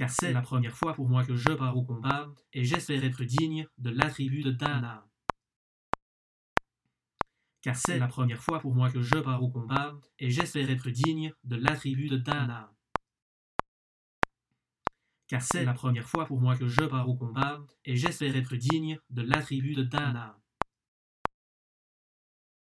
car c'est la première fois pour moi que je pars au combat, et j'espère être digne de la tribu de Dana. Car c'est la première fois pour moi que je pars au combat, et j'espère être digne de la tribu de Dana. Car c'est la première fois pour moi que je pars au combat, et j'espère être digne de la tribu de Dana.